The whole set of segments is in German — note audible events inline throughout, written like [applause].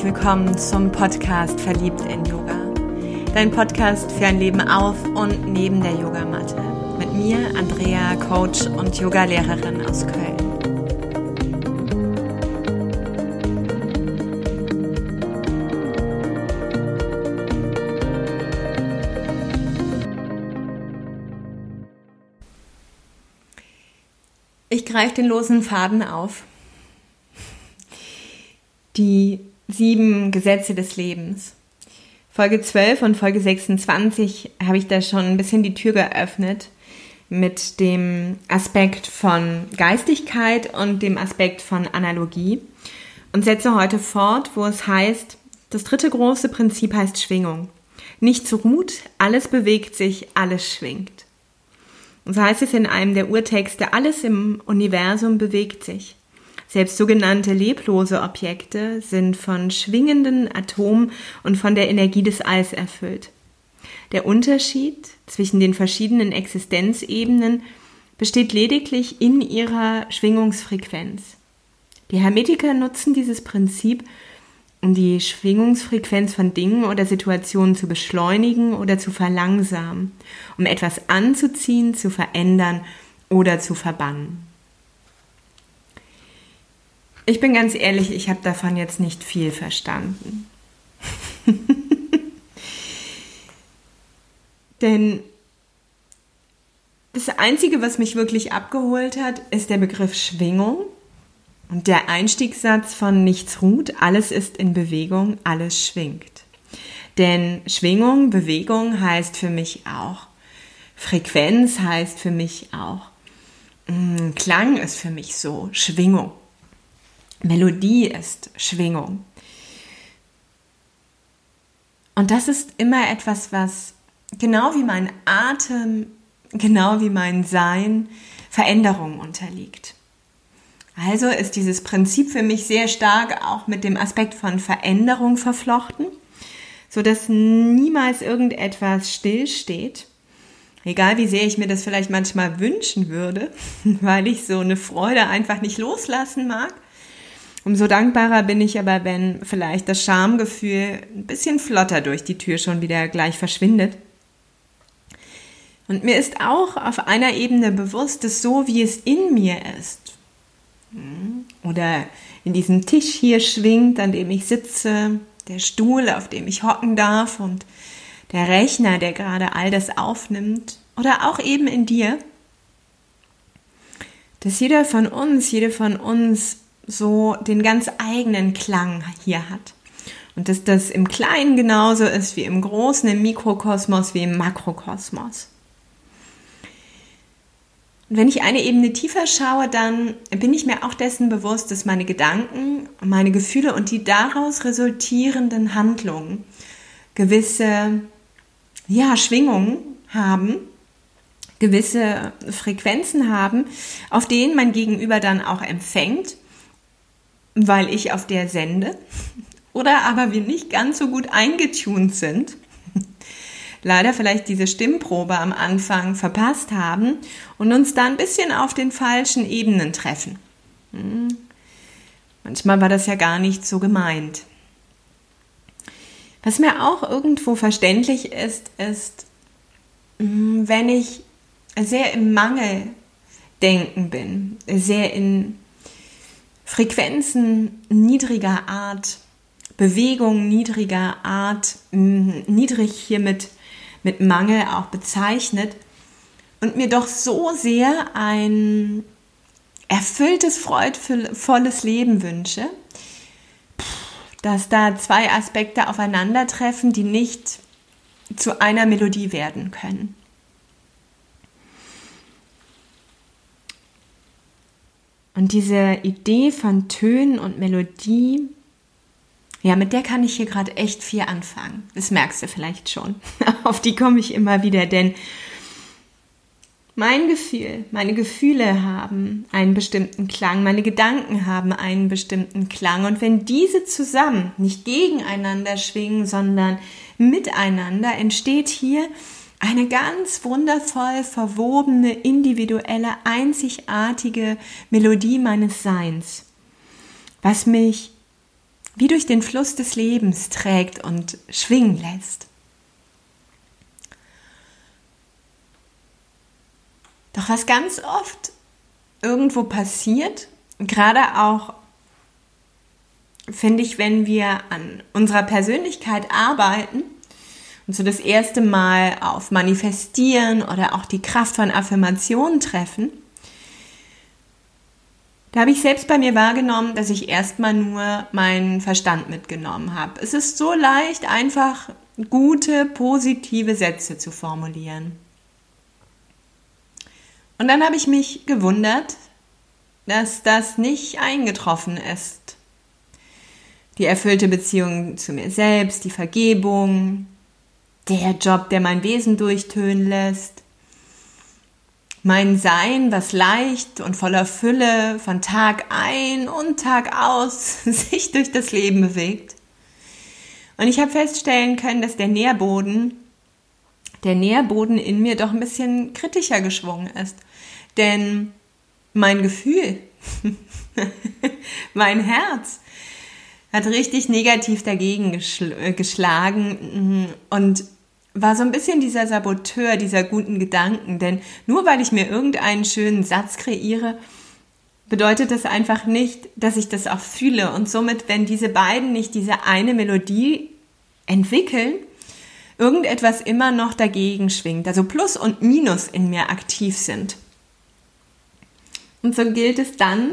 herzlich willkommen zum Podcast Verliebt in Yoga. Dein Podcast für ein Leben auf und neben der Yogamatte. Mit mir, Andrea, Coach und Yogalehrerin aus Köln. Ich greife den losen Faden auf die sieben Gesetze des Lebens. Folge 12 und Folge 26 habe ich da schon ein bisschen die Tür geöffnet mit dem Aspekt von Geistigkeit und dem Aspekt von Analogie und setze heute fort, wo es heißt, das dritte große Prinzip heißt Schwingung. Nichts ruht, alles bewegt sich, alles schwingt. Und so heißt es in einem der Urtexte, alles im Universum bewegt sich. Selbst sogenannte leblose Objekte sind von schwingenden Atomen und von der Energie des Alls erfüllt. Der Unterschied zwischen den verschiedenen Existenzebenen besteht lediglich in ihrer Schwingungsfrequenz. Die Hermetiker nutzen dieses Prinzip, um die Schwingungsfrequenz von Dingen oder Situationen zu beschleunigen oder zu verlangsamen, um etwas anzuziehen, zu verändern oder zu verbannen. Ich bin ganz ehrlich, ich habe davon jetzt nicht viel verstanden. [laughs] Denn das Einzige, was mich wirklich abgeholt hat, ist der Begriff Schwingung und der Einstiegssatz von nichts ruht, alles ist in Bewegung, alles schwingt. Denn Schwingung, Bewegung heißt für mich auch, Frequenz heißt für mich auch, mm, Klang ist für mich so, Schwingung. Melodie ist Schwingung. Und das ist immer etwas, was genau wie mein Atem, genau wie mein Sein Veränderung unterliegt. Also ist dieses Prinzip für mich sehr stark auch mit dem Aspekt von Veränderung verflochten, so dass niemals irgendetwas stillsteht. Egal wie sehr ich mir das vielleicht manchmal wünschen würde, [laughs] weil ich so eine Freude einfach nicht loslassen mag, Umso dankbarer bin ich aber, wenn vielleicht das Schamgefühl ein bisschen flotter durch die Tür schon wieder gleich verschwindet. Und mir ist auch auf einer Ebene bewusst, dass so wie es in mir ist, hm, oder in diesem Tisch hier schwingt, an dem ich sitze, der Stuhl, auf dem ich hocken darf und der Rechner, der gerade all das aufnimmt, oder auch eben in dir, dass jeder von uns, jede von uns so den ganz eigenen Klang hier hat. Und dass das im Kleinen genauso ist wie im Großen, im Mikrokosmos wie im Makrokosmos. Und wenn ich eine Ebene tiefer schaue, dann bin ich mir auch dessen bewusst, dass meine Gedanken, meine Gefühle und die daraus resultierenden Handlungen gewisse ja, Schwingungen haben, gewisse Frequenzen haben, auf denen mein Gegenüber dann auch empfängt weil ich auf der sende oder aber wir nicht ganz so gut eingetunt sind. Leider vielleicht diese Stimmprobe am Anfang verpasst haben und uns da ein bisschen auf den falschen Ebenen treffen. Hm. Manchmal war das ja gar nicht so gemeint. Was mir auch irgendwo verständlich ist, ist, hm, wenn ich sehr im Mangeldenken bin, sehr in Frequenzen niedriger Art, Bewegung niedriger Art, niedrig hiermit mit Mangel auch bezeichnet und mir doch so sehr ein erfülltes, freudvolles Leben wünsche, dass da zwei Aspekte aufeinandertreffen, die nicht zu einer Melodie werden können. Und diese Idee von Tönen und Melodie, ja, mit der kann ich hier gerade echt viel anfangen. Das merkst du vielleicht schon. [laughs] Auf die komme ich immer wieder, denn mein Gefühl, meine Gefühle haben einen bestimmten Klang, meine Gedanken haben einen bestimmten Klang. Und wenn diese zusammen nicht gegeneinander schwingen, sondern miteinander, entsteht hier eine ganz wundervoll verwobene, individuelle, einzigartige Melodie meines Seins, was mich wie durch den Fluss des Lebens trägt und schwingen lässt. Doch was ganz oft irgendwo passiert, gerade auch finde ich, wenn wir an unserer Persönlichkeit arbeiten und so das erste Mal auf Manifestieren oder auch die Kraft von Affirmationen treffen, da habe ich selbst bei mir wahrgenommen, dass ich erstmal nur meinen Verstand mitgenommen habe. Es ist so leicht, einfach gute, positive Sätze zu formulieren. Und dann habe ich mich gewundert, dass das nicht eingetroffen ist. Die erfüllte Beziehung zu mir selbst, die Vergebung, der Job, der mein Wesen durchtönen lässt, mein Sein, was leicht und voller Fülle von Tag ein und Tag aus [laughs] sich durch das Leben bewegt. Und ich habe feststellen können, dass der Nährboden, der Nährboden in mir doch ein bisschen kritischer geschwungen ist. Denn mein Gefühl, [laughs] mein Herz hat richtig negativ dagegen geschl äh, geschlagen und war so ein bisschen dieser Saboteur dieser guten Gedanken. Denn nur weil ich mir irgendeinen schönen Satz kreiere, bedeutet das einfach nicht, dass ich das auch fühle. Und somit, wenn diese beiden nicht diese eine Melodie entwickeln, irgendetwas immer noch dagegen schwingt. Also Plus und Minus in mir aktiv sind. Und so gilt es dann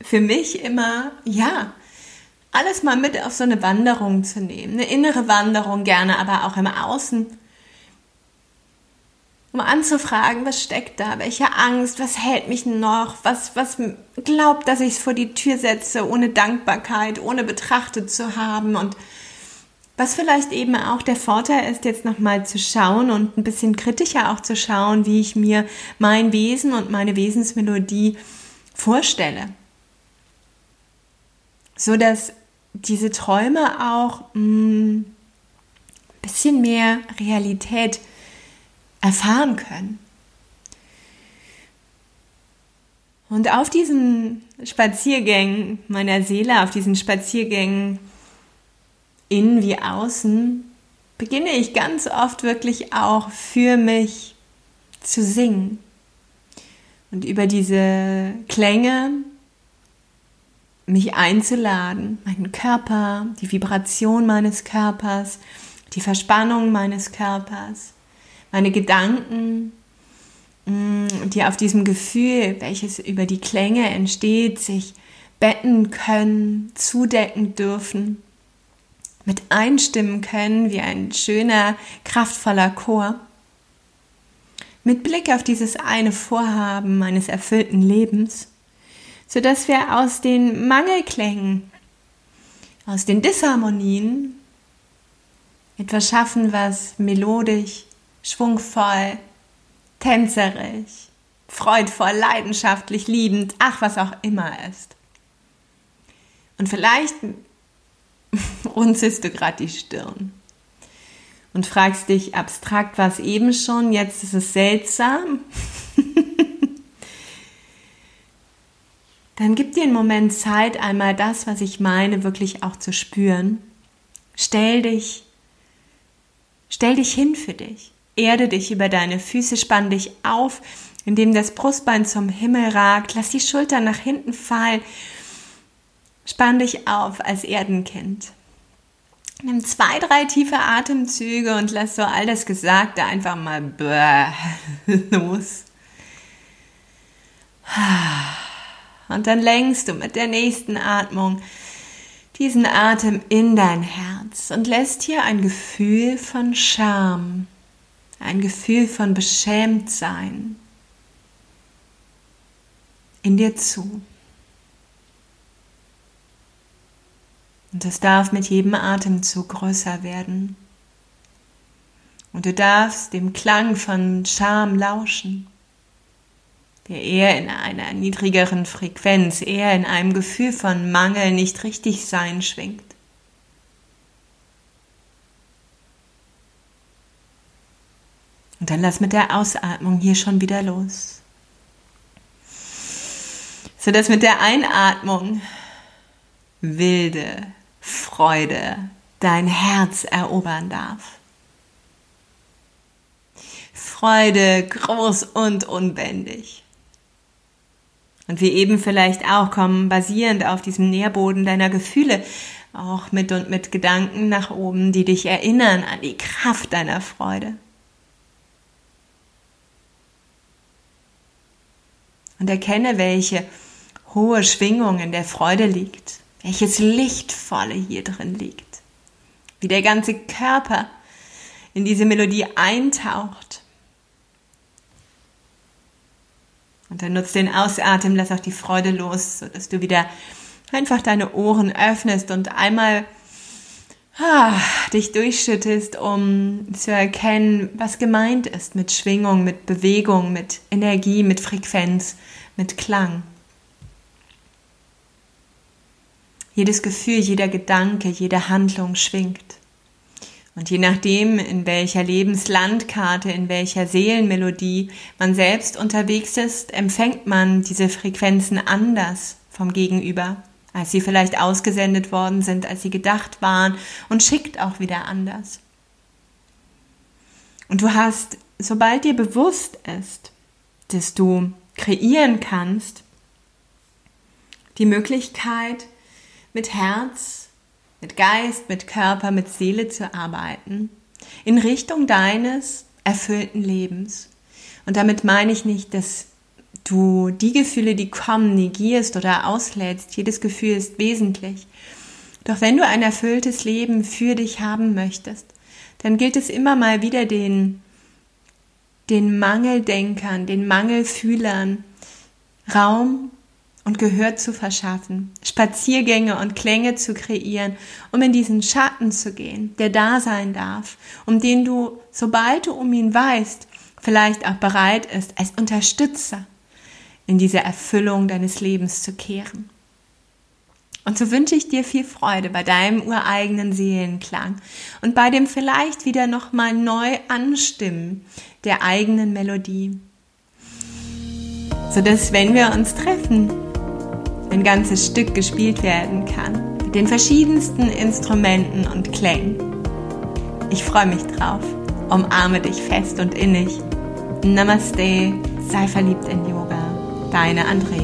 für mich immer, ja, alles mal mit auf so eine Wanderung zu nehmen, eine innere Wanderung gerne, aber auch im Außen, um anzufragen, was steckt da, welche Angst, was hält mich noch, was, was glaubt, dass ich es vor die Tür setze, ohne Dankbarkeit, ohne betrachtet zu haben? Und was vielleicht eben auch der Vorteil ist, jetzt nochmal zu schauen und ein bisschen kritischer auch zu schauen, wie ich mir mein Wesen und meine Wesensmelodie vorstelle. So dass diese Träume auch ein mm, bisschen mehr Realität erfahren können. Und auf diesen Spaziergängen meiner Seele, auf diesen Spaziergängen innen wie außen, beginne ich ganz oft wirklich auch für mich zu singen. Und über diese Klänge mich einzuladen, meinen Körper, die Vibration meines Körpers, die Verspannung meines Körpers, meine Gedanken, mm, die auf diesem Gefühl, welches über die Klänge entsteht, sich betten können, zudecken dürfen, mit einstimmen können wie ein schöner, kraftvoller Chor. Mit Blick auf dieses eine Vorhaben meines erfüllten Lebens sodass wir aus den Mangelklängen, aus den Disharmonien etwas schaffen, was melodisch, schwungvoll, tänzerisch, freudvoll, leidenschaftlich, liebend, ach, was auch immer ist. Und vielleicht [laughs] runzelst du gerade die Stirn und fragst dich abstrakt, was eben schon, jetzt ist es seltsam. [laughs] dann gib dir einen Moment Zeit, einmal das, was ich meine, wirklich auch zu spüren. Stell dich, stell dich hin für dich. Erde dich über deine Füße, spann dich auf, indem das Brustbein zum Himmel ragt. Lass die Schultern nach hinten fallen. Spann dich auf als Erdenkind. Nimm zwei, drei tiefe Atemzüge und lass so all das Gesagte einfach mal [laughs] los. Und dann lenkst du mit der nächsten Atmung diesen Atem in dein Herz und lässt hier ein Gefühl von Scham, ein Gefühl von Beschämtsein in dir zu. Und das darf mit jedem Atemzug größer werden. Und du darfst dem Klang von Scham lauschen der eher in einer niedrigeren Frequenz, eher in einem Gefühl von Mangel, nicht richtig sein schwingt. Und dann lass mit der Ausatmung hier schon wieder los. Sodass mit der Einatmung wilde, Freude dein Herz erobern darf. Freude groß und unbändig. Und wir eben vielleicht auch kommen basierend auf diesem Nährboden deiner Gefühle auch mit und mit Gedanken nach oben, die dich erinnern an die Kraft deiner Freude. Und erkenne, welche hohe Schwingung in der Freude liegt, welches Lichtvolle hier drin liegt, wie der ganze Körper in diese Melodie eintaucht. Und dann nutzt den Ausatmen, lass auch die Freude los, sodass du wieder einfach deine Ohren öffnest und einmal ah, dich durchschüttest, um zu erkennen, was gemeint ist mit Schwingung, mit Bewegung, mit Energie, mit Frequenz, mit Klang. Jedes Gefühl, jeder Gedanke, jede Handlung schwingt. Und je nachdem, in welcher Lebenslandkarte, in welcher Seelenmelodie man selbst unterwegs ist, empfängt man diese Frequenzen anders vom Gegenüber als sie vielleicht ausgesendet worden sind, als sie gedacht waren und schickt auch wieder anders. Und du hast, sobald dir bewusst ist, dass du kreieren kannst, die Möglichkeit, mit Herz, mit Geist, mit Körper, mit Seele zu arbeiten, in Richtung deines erfüllten Lebens. Und damit meine ich nicht dass du die Gefühle, die kommen, negierst oder auslädst. Jedes Gefühl ist wesentlich. Doch wenn du ein erfülltes Leben für dich haben möchtest, dann gilt es immer mal wieder den, den Mangeldenkern, den Mangelfühlern Raum und Gehör zu verschaffen, Spaziergänge und Klänge zu kreieren, um in diesen Schatten zu gehen, der da sein darf, um den du, sobald du um ihn weißt, vielleicht auch bereit ist, als Unterstützer in diese Erfüllung deines Lebens zu kehren. Und so wünsche ich dir viel Freude bei deinem ureigenen Seelenklang und bei dem vielleicht wieder nochmal neu anstimmen der eigenen Melodie. Sodass, wenn wir uns treffen, ein ganzes Stück gespielt werden kann mit den verschiedensten Instrumenten und Klängen. Ich freue mich drauf. Umarme dich fest und innig. Namaste, sei verliebt in Yoga. Deine Andrea.